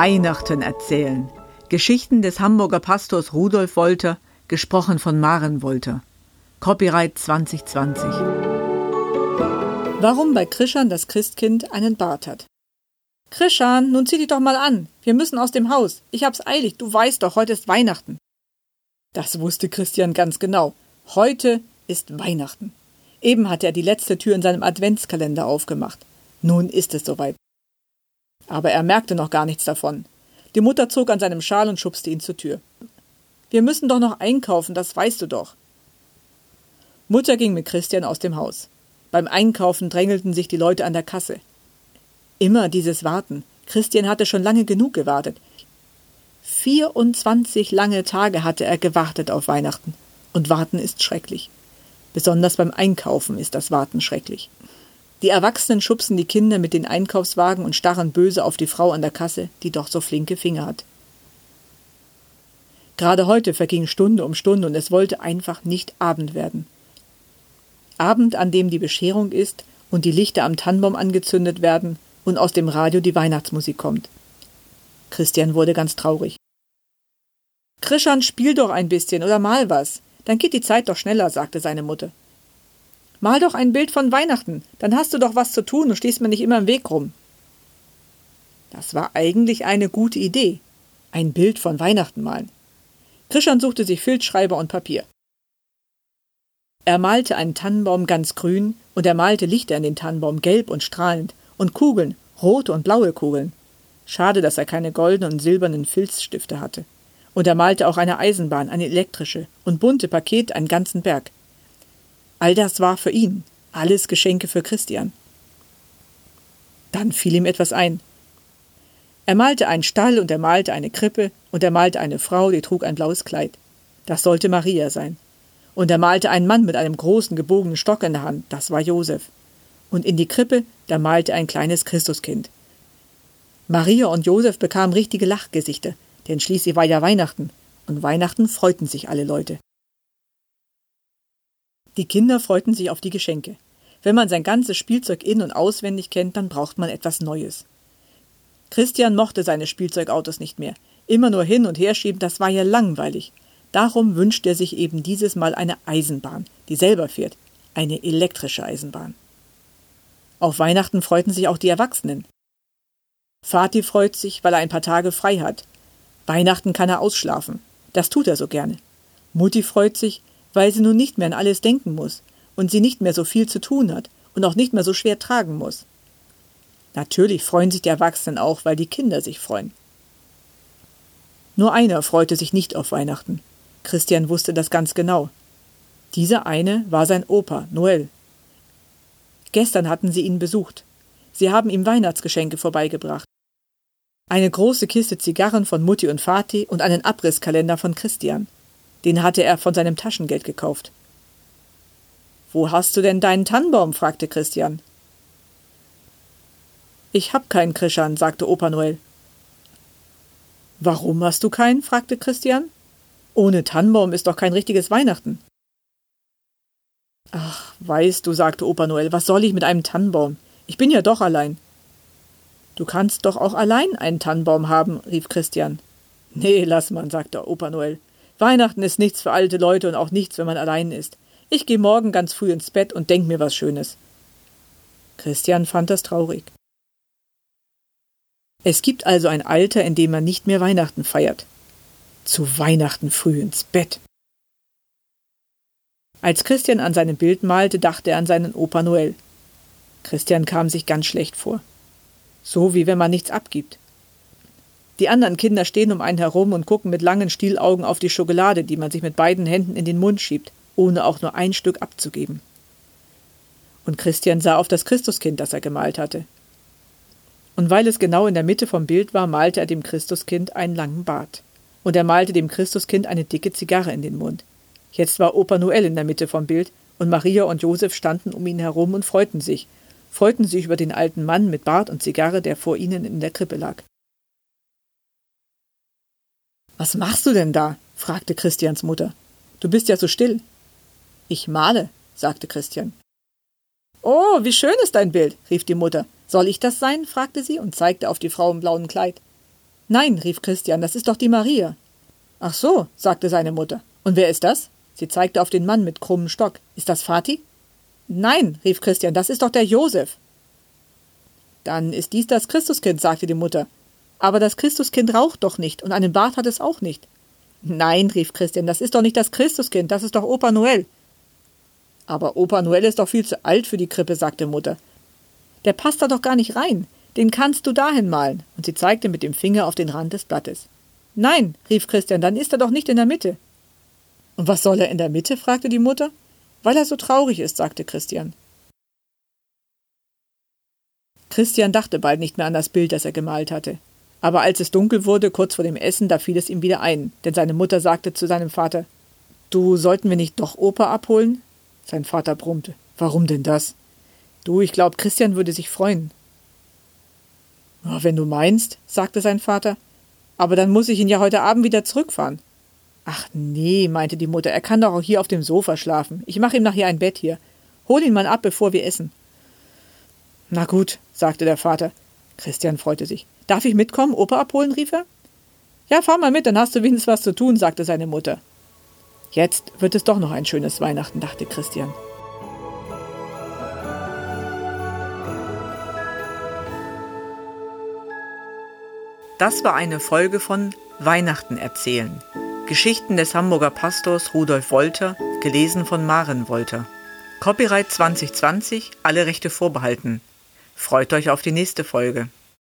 Weihnachten erzählen. Geschichten des Hamburger Pastors Rudolf Wolter, gesprochen von Maren Wolter. Copyright 2020. Warum bei Krischan das Christkind einen Bart hat. Krischan, nun zieh dich doch mal an. Wir müssen aus dem Haus. Ich hab's eilig. Du weißt doch, heute ist Weihnachten. Das wusste Christian ganz genau. Heute ist Weihnachten. Eben hatte er die letzte Tür in seinem Adventskalender aufgemacht. Nun ist es soweit. Aber er merkte noch gar nichts davon. Die Mutter zog an seinem Schal und schubste ihn zur Tür. Wir müssen doch noch einkaufen, das weißt du doch. Mutter ging mit Christian aus dem Haus. Beim Einkaufen drängelten sich die Leute an der Kasse. Immer dieses Warten. Christian hatte schon lange genug gewartet. 24 lange Tage hatte er gewartet auf Weihnachten. Und Warten ist schrecklich. Besonders beim Einkaufen ist das Warten schrecklich. Die Erwachsenen schubsen die Kinder mit den Einkaufswagen und starren böse auf die Frau an der Kasse, die doch so flinke Finger hat. Gerade heute verging Stunde um Stunde und es wollte einfach nicht Abend werden. Abend, an dem die Bescherung ist und die Lichter am Tannenbaum angezündet werden und aus dem Radio die Weihnachtsmusik kommt. Christian wurde ganz traurig. Krischan, spiel doch ein bisschen oder mal was. Dann geht die Zeit doch schneller, sagte seine Mutter. Mal doch ein Bild von Weihnachten, dann hast du doch was zu tun und stehst mir nicht immer im Weg rum. Das war eigentlich eine gute Idee. Ein Bild von Weihnachten malen. Christian suchte sich Filzschreiber und Papier. Er malte einen Tannenbaum ganz grün und er malte Lichter in den Tannenbaum gelb und strahlend und Kugeln, rote und blaue Kugeln. Schade, dass er keine goldenen und silbernen Filzstifte hatte. Und er malte auch eine Eisenbahn, eine elektrische und bunte Pakete, einen ganzen Berg. All das war für ihn, alles Geschenke für Christian. Dann fiel ihm etwas ein. Er malte einen Stall und er malte eine Krippe und er malte eine Frau, die trug ein blaues Kleid. Das sollte Maria sein. Und er malte einen Mann mit einem großen gebogenen Stock in der Hand, das war Josef. Und in die Krippe, da malte ein kleines Christuskind. Maria und Josef bekamen richtige Lachgesichter, denn schließlich war ja Weihnachten, und Weihnachten freuten sich alle Leute. Die Kinder freuten sich auf die Geschenke. Wenn man sein ganzes Spielzeug in- und auswendig kennt, dann braucht man etwas Neues. Christian mochte seine Spielzeugautos nicht mehr. Immer nur hin und her schieben, das war ja langweilig. Darum wünscht er sich eben dieses Mal eine Eisenbahn, die selber fährt. Eine elektrische Eisenbahn. Auf Weihnachten freuten sich auch die Erwachsenen. Vati freut sich, weil er ein paar Tage frei hat. Weihnachten kann er ausschlafen. Das tut er so gerne. Mutti freut sich, weil sie nun nicht mehr an alles denken muss und sie nicht mehr so viel zu tun hat und auch nicht mehr so schwer tragen muss. Natürlich freuen sich die Erwachsenen auch, weil die Kinder sich freuen. Nur einer freute sich nicht auf Weihnachten. Christian wusste das ganz genau. Dieser eine war sein Opa, Noel. Gestern hatten sie ihn besucht. Sie haben ihm Weihnachtsgeschenke vorbeigebracht. Eine große Kiste Zigarren von Mutti und Vati und einen Abrisskalender von Christian. Den hatte er von seinem Taschengeld gekauft. Wo hast du denn deinen Tannenbaum? fragte Christian. Ich hab keinen, Krischan, sagte Opa Noel. Warum hast du keinen? fragte Christian. Ohne Tannenbaum ist doch kein richtiges Weihnachten. Ach, weißt du, sagte Opa Noel, was soll ich mit einem Tannenbaum? Ich bin ja doch allein. Du kannst doch auch allein einen Tannenbaum haben, rief Christian. Nee, lass man, sagte Opa Noel. Weihnachten ist nichts für alte Leute und auch nichts, wenn man allein ist. Ich gehe morgen ganz früh ins Bett und denk mir was Schönes. Christian fand das traurig. Es gibt also ein Alter, in dem man nicht mehr Weihnachten feiert. Zu Weihnachten früh ins Bett. Als Christian an seinem Bild malte, dachte er an seinen Opa Noel. Christian kam sich ganz schlecht vor. So wie wenn man nichts abgibt. Die anderen Kinder stehen um einen herum und gucken mit langen Stielaugen auf die Schokolade, die man sich mit beiden Händen in den Mund schiebt, ohne auch nur ein Stück abzugeben. Und Christian sah auf das Christuskind, das er gemalt hatte. Und weil es genau in der Mitte vom Bild war, malte er dem Christuskind einen langen Bart. Und er malte dem Christuskind eine dicke Zigarre in den Mund. Jetzt war Opa Noel in der Mitte vom Bild, und Maria und Josef standen um ihn herum und freuten sich, freuten sich über den alten Mann mit Bart und Zigarre, der vor ihnen in der Krippe lag. Was machst du denn da? fragte Christians Mutter. Du bist ja so still. Ich male, sagte Christian. Oh, wie schön ist dein Bild, rief die Mutter. Soll ich das sein? fragte sie und zeigte auf die Frau im blauen Kleid. Nein, rief Christian, das ist doch die Maria. Ach so, sagte seine Mutter. Und wer ist das? Sie zeigte auf den Mann mit krummem Stock. Ist das Vati? Nein, rief Christian, das ist doch der Josef. Dann ist dies das Christuskind, sagte die Mutter. Aber das Christuskind raucht doch nicht und einen Bart hat es auch nicht. Nein, rief Christian, das ist doch nicht das Christuskind, das ist doch Opa Noel. Aber Opa Noel ist doch viel zu alt für die Krippe, sagte Mutter. Der passt da doch gar nicht rein. Den kannst du dahin malen. Und sie zeigte mit dem Finger auf den Rand des Blattes. Nein, rief Christian, dann ist er doch nicht in der Mitte. Und was soll er in der Mitte? fragte die Mutter. Weil er so traurig ist, sagte Christian. Christian dachte bald nicht mehr an das Bild, das er gemalt hatte. Aber als es dunkel wurde, kurz vor dem Essen, da fiel es ihm wieder ein, denn seine Mutter sagte zu seinem Vater Du, sollten wir nicht doch Opa abholen? Sein Vater brummte. Warum denn das? Du, ich glaub, Christian würde sich freuen. Oh, wenn du meinst, sagte sein Vater. Aber dann muss ich ihn ja heute Abend wieder zurückfahren. Ach nee, meinte die Mutter, er kann doch auch hier auf dem Sofa schlafen. Ich mache ihm nachher ein Bett hier. Hol ihn mal ab, bevor wir essen. Na gut, sagte der Vater. Christian freute sich. Darf ich mitkommen, Opa abholen? rief er. Ja, fahr mal mit, dann hast du wenigstens was zu tun, sagte seine Mutter. Jetzt wird es doch noch ein schönes Weihnachten, dachte Christian. Das war eine Folge von Weihnachten erzählen. Geschichten des Hamburger Pastors Rudolf Wolter, gelesen von Maren Wolter. Copyright 2020, alle Rechte vorbehalten. Freut euch auf die nächste Folge.